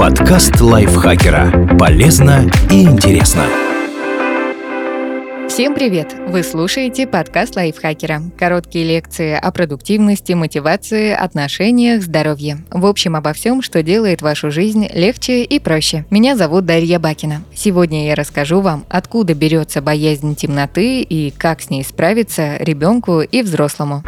Подкаст лайфхакера. Полезно и интересно. Всем привет! Вы слушаете подкаст лайфхакера. Короткие лекции о продуктивности, мотивации, отношениях, здоровье. В общем, обо всем, что делает вашу жизнь легче и проще. Меня зовут Дарья Бакина. Сегодня я расскажу вам, откуда берется боязнь темноты и как с ней справиться ребенку и взрослому.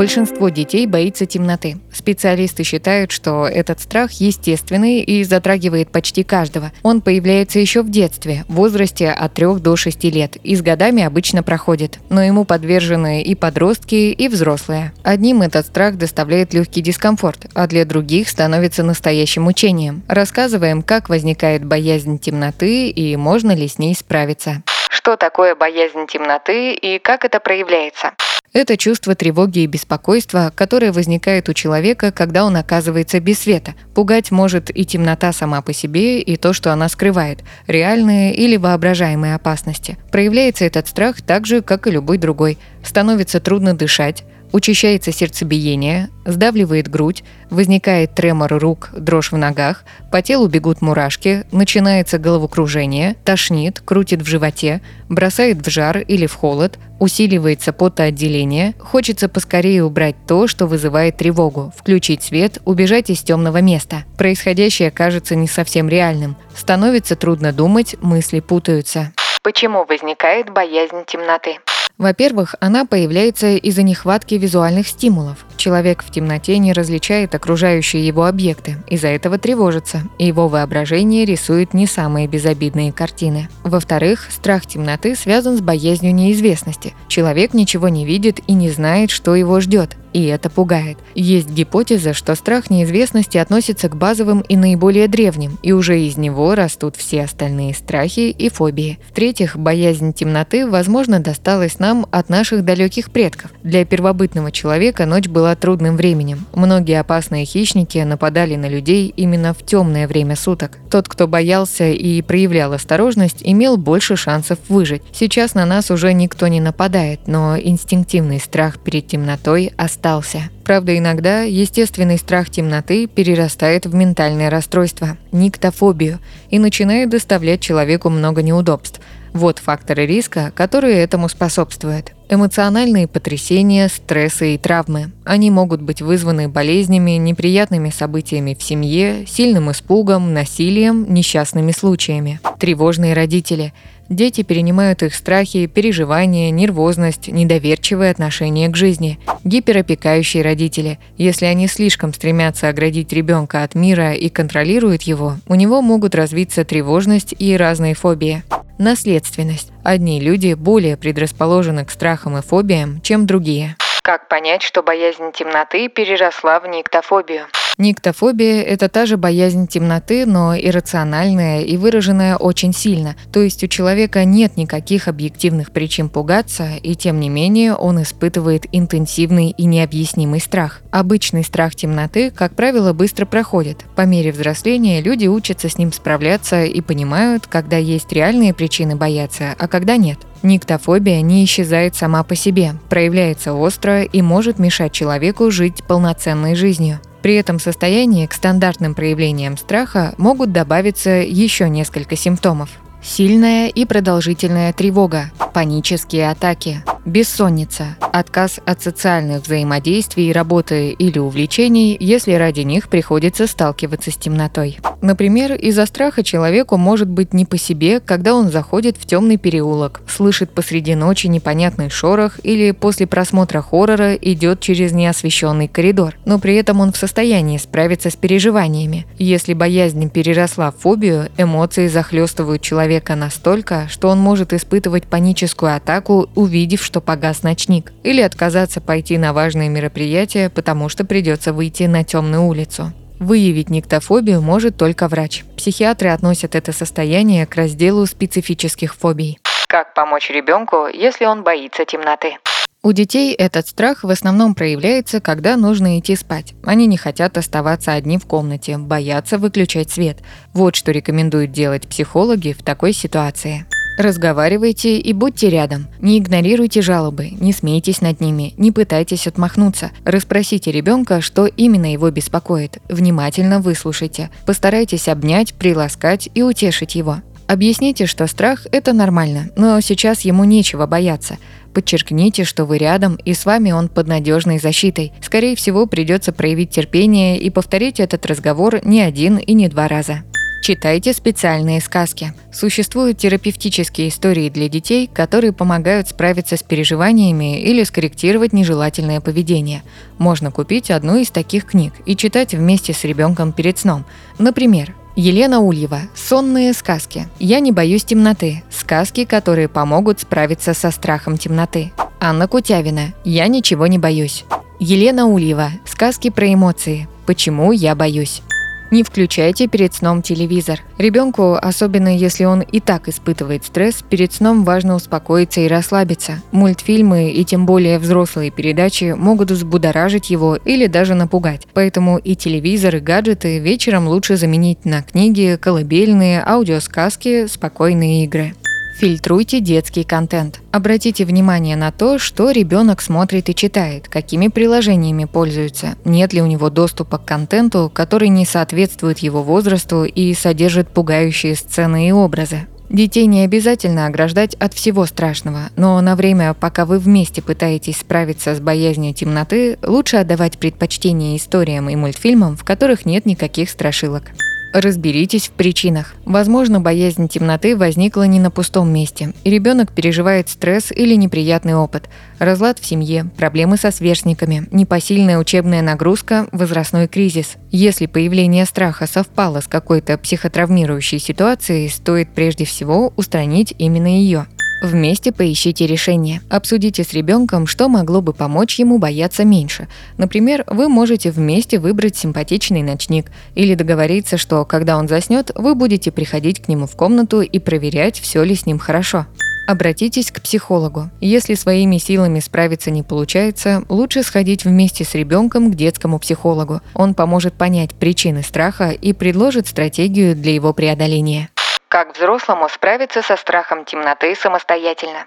Большинство детей боится темноты. Специалисты считают, что этот страх естественный и затрагивает почти каждого. Он появляется еще в детстве, в возрасте от 3 до 6 лет, и с годами обычно проходит. Но ему подвержены и подростки, и взрослые. Одним этот страх доставляет легкий дискомфорт, а для других становится настоящим мучением. Рассказываем, как возникает боязнь темноты и можно ли с ней справиться. Что такое боязнь темноты и как это проявляется? Это чувство тревоги и беспокойства, которое возникает у человека, когда он оказывается без света. Пугать может и темнота сама по себе, и то, что она скрывает, реальные или воображаемые опасности. Проявляется этот страх так же, как и любой другой. Становится трудно дышать, Учащается сердцебиение, сдавливает грудь, возникает тремор рук, дрожь в ногах, по телу бегут мурашки, начинается головокружение, тошнит, крутит в животе, бросает в жар или в холод, усиливается потоотделение, хочется поскорее убрать то, что вызывает тревогу, включить свет, убежать из темного места. Происходящее кажется не совсем реальным, становится трудно думать, мысли путаются. Почему возникает боязнь темноты? Во-первых, она появляется из-за нехватки визуальных стимулов. Человек в темноте не различает окружающие его объекты, из-за этого тревожится, и его воображение рисует не самые безобидные картины. Во-вторых, страх темноты связан с боязнью неизвестности. Человек ничего не видит и не знает, что его ждет и это пугает. Есть гипотеза, что страх неизвестности относится к базовым и наиболее древним, и уже из него растут все остальные страхи и фобии. В-третьих, боязнь темноты, возможно, досталась нам от наших далеких предков. Для первобытного человека ночь была трудным временем. Многие опасные хищники нападали на людей именно в темное время суток. Тот, кто боялся и проявлял осторожность, имел больше шансов выжить. Сейчас на нас уже никто не нападает, но инстинктивный страх перед темнотой остался остался. Правда, иногда естественный страх темноты перерастает в ментальное расстройство – никтофобию и начинает доставлять человеку много неудобств. Вот факторы риска, которые этому способствуют. Эмоциональные потрясения, стрессы и травмы. Они могут быть вызваны болезнями, неприятными событиями в семье, сильным испугом, насилием, несчастными случаями. Тревожные родители – Дети перенимают их страхи, переживания, нервозность, недоверчивое отношение к жизни. Гиперопекающие родители. Если они слишком стремятся оградить ребенка от мира и контролируют его, у него могут развиться тревожность и разные фобии. Наследственность. Одни люди более предрасположены к страхам и фобиям, чем другие. Как понять, что боязнь темноты переросла в никтофобию? Никтофобия – это та же боязнь темноты, но иррациональная и выраженная очень сильно. То есть у человека нет никаких объективных причин пугаться, и тем не менее он испытывает интенсивный и необъяснимый страх. Обычный страх темноты, как правило, быстро проходит. По мере взросления люди учатся с ним справляться и понимают, когда есть реальные причины бояться, а когда нет. Никтофобия не исчезает сама по себе, проявляется остро и может мешать человеку жить полноценной жизнью. При этом состоянии к стандартным проявлениям страха могут добавиться еще несколько симптомов. Сильная и продолжительная тревога, панические атаки, бессонница, отказ от социальных взаимодействий, работы или увлечений, если ради них приходится сталкиваться с темнотой. Например, из-за страха человеку может быть не по себе, когда он заходит в темный переулок, слышит посреди ночи непонятный шорох или после просмотра хоррора идет через неосвещенный коридор, но при этом он в состоянии справиться с переживаниями. Если боязнь переросла в фобию, эмоции захлестывают человека настолько, что он может испытывать паническую атаку, увидев, что погас ночник, или отказаться пойти на важные мероприятия, потому что придется выйти на темную улицу. Выявить никтофобию может только врач. Психиатры относят это состояние к разделу специфических фобий. Как помочь ребенку, если он боится темноты? У детей этот страх в основном проявляется, когда нужно идти спать. Они не хотят оставаться одни в комнате, боятся выключать свет. Вот что рекомендуют делать психологи в такой ситуации. Разговаривайте и будьте рядом. Не игнорируйте жалобы, не смейтесь над ними, не пытайтесь отмахнуться. Расспросите ребенка, что именно его беспокоит. Внимательно выслушайте. Постарайтесь обнять, приласкать и утешить его. Объясните, что страх – это нормально, но сейчас ему нечего бояться. Подчеркните, что вы рядом, и с вами он под надежной защитой. Скорее всего, придется проявить терпение и повторить этот разговор не один и не два раза. Читайте специальные сказки. Существуют терапевтические истории для детей, которые помогают справиться с переживаниями или скорректировать нежелательное поведение. Можно купить одну из таких книг и читать вместе с ребенком перед сном. Например, Елена Ульева. Сонные сказки. Я не боюсь темноты. Сказки, которые помогут справиться со страхом темноты. Анна Кутявина. Я ничего не боюсь. Елена Ульева. Сказки про эмоции. Почему я боюсь? Не включайте перед сном телевизор. Ребенку, особенно если он и так испытывает стресс, перед сном важно успокоиться и расслабиться. Мультфильмы и тем более взрослые передачи могут взбудоражить его или даже напугать. Поэтому и телевизор, и гаджеты вечером лучше заменить на книги, колыбельные, аудиосказки, спокойные игры. Фильтруйте детский контент. Обратите внимание на то, что ребенок смотрит и читает, какими приложениями пользуется, нет ли у него доступа к контенту, который не соответствует его возрасту и содержит пугающие сцены и образы. Детей не обязательно ограждать от всего страшного, но на время, пока вы вместе пытаетесь справиться с боязнью темноты, лучше отдавать предпочтение историям и мультфильмам, в которых нет никаких страшилок. Разберитесь в причинах. Возможно, боязнь темноты возникла не на пустом месте, ребенок переживает стресс или неприятный опыт, разлад в семье, проблемы со сверстниками, непосильная учебная нагрузка, возрастной кризис. Если появление страха совпало с какой-то психотравмирующей ситуацией, стоит прежде всего устранить именно ее. Вместе поищите решение. Обсудите с ребенком, что могло бы помочь ему бояться меньше. Например, вы можете вместе выбрать симпатичный ночник или договориться, что когда он заснет, вы будете приходить к нему в комнату и проверять, все ли с ним хорошо. Обратитесь к психологу. Если своими силами справиться не получается, лучше сходить вместе с ребенком к детскому психологу. Он поможет понять причины страха и предложит стратегию для его преодоления. Как взрослому справиться со страхом темноты самостоятельно?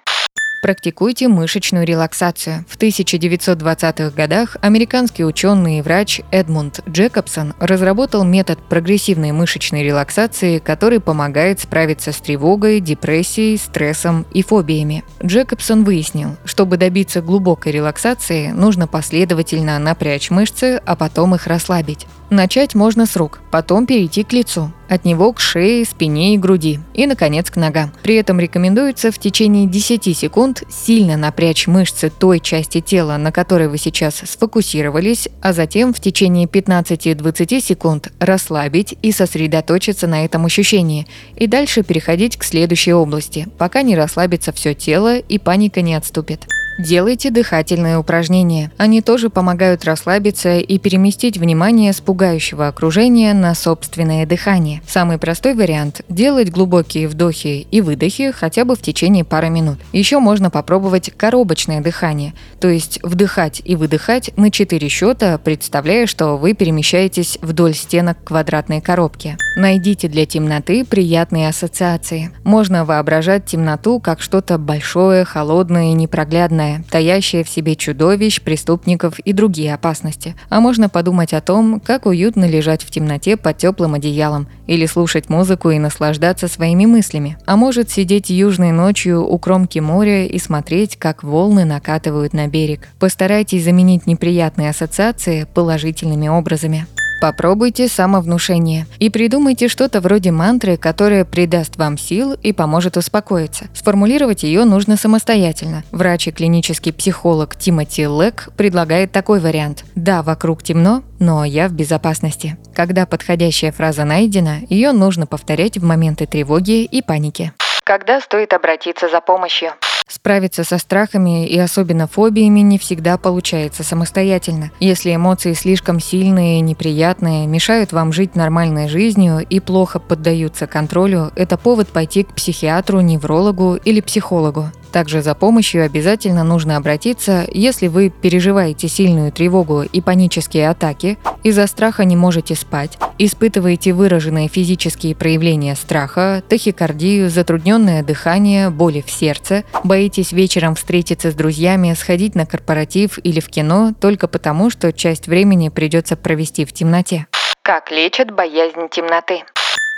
Практикуйте мышечную релаксацию. В 1920-х годах американский ученый и врач Эдмунд Джекобсон разработал метод прогрессивной мышечной релаксации, который помогает справиться с тревогой, депрессией, стрессом и фобиями. Джекобсон выяснил, чтобы добиться глубокой релаксации, нужно последовательно напрячь мышцы, а потом их расслабить. Начать можно с рук, потом перейти к лицу, от него к шее, спине и груди, и, наконец, к ногам. При этом рекомендуется в течение 10 секунд сильно напрячь мышцы той части тела, на которой вы сейчас сфокусировались, а затем в течение 15-20 секунд расслабить и сосредоточиться на этом ощущении, и дальше переходить к следующей области, пока не расслабится все тело и паника не отступит. Делайте дыхательные упражнения. Они тоже помогают расслабиться и переместить внимание с пугающего окружения на собственное дыхание. Самый простой вариант – делать глубокие вдохи и выдохи хотя бы в течение пары минут. Еще можно попробовать коробочное дыхание, то есть вдыхать и выдыхать на 4 счета, представляя, что вы перемещаетесь вдоль стенок квадратной коробки. Найдите для темноты приятные ассоциации. Можно воображать темноту как что-то большое, холодное и непроглядное, темная, таящая в себе чудовищ, преступников и другие опасности. А можно подумать о том, как уютно лежать в темноте под теплым одеялом или слушать музыку и наслаждаться своими мыслями. А может сидеть южной ночью у кромки моря и смотреть, как волны накатывают на берег. Постарайтесь заменить неприятные ассоциации положительными образами. Попробуйте самовнушение и придумайте что-то вроде мантры, которая придаст вам сил и поможет успокоиться. Сформулировать ее нужно самостоятельно. Врач и клинический психолог Тимоти Лек предлагает такой вариант. Да, вокруг темно, но я в безопасности. Когда подходящая фраза найдена, ее нужно повторять в моменты тревоги и паники. Когда стоит обратиться за помощью? Справиться со страхами и особенно фобиями не всегда получается самостоятельно. Если эмоции слишком сильные и неприятные, мешают вам жить нормальной жизнью и плохо поддаются контролю, это повод пойти к психиатру, неврологу или психологу. Также за помощью обязательно нужно обратиться, если вы переживаете сильную тревогу и панические атаки, из-за страха не можете спать, испытываете выраженные физические проявления страха, тахикардию, затрудненное дыхание, боли в сердце, боитесь вечером встретиться с друзьями, сходить на корпоратив или в кино только потому, что часть времени придется провести в темноте. Как лечат боязнь темноты?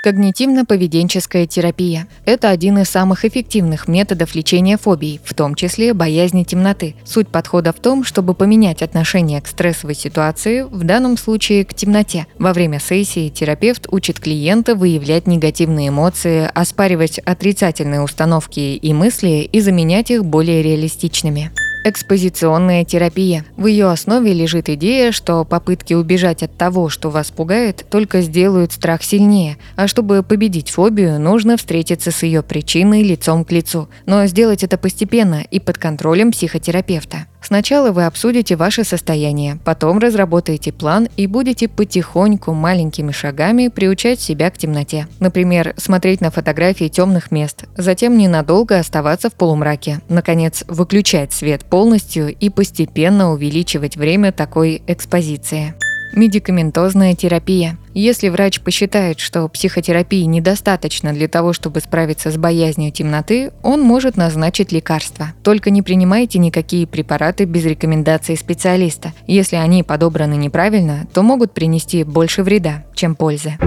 Когнитивно-поведенческая терапия – это один из самых эффективных методов лечения фобий, в том числе боязни темноты. Суть подхода в том, чтобы поменять отношение к стрессовой ситуации, в данном случае к темноте. Во время сессии терапевт учит клиента выявлять негативные эмоции, оспаривать отрицательные установки и мысли и заменять их более реалистичными. Экспозиционная терапия. В ее основе лежит идея, что попытки убежать от того, что вас пугает, только сделают страх сильнее, а чтобы победить фобию, нужно встретиться с ее причиной лицом к лицу. Но сделать это постепенно и под контролем психотерапевта. Сначала вы обсудите ваше состояние, потом разработаете план и будете потихоньку маленькими шагами приучать себя к темноте. Например, смотреть на фотографии темных мест, затем ненадолго оставаться в полумраке, наконец, выключать свет полностью и постепенно увеличивать время такой экспозиции. Медикаментозная терапия. Если врач посчитает, что психотерапии недостаточно для того, чтобы справиться с боязнью темноты, он может назначить лекарства. Только не принимайте никакие препараты без рекомендации специалиста. Если они подобраны неправильно, то могут принести больше вреда, чем пользы.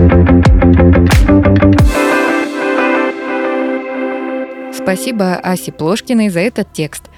Спасибо Асе Плошкиной за этот текст –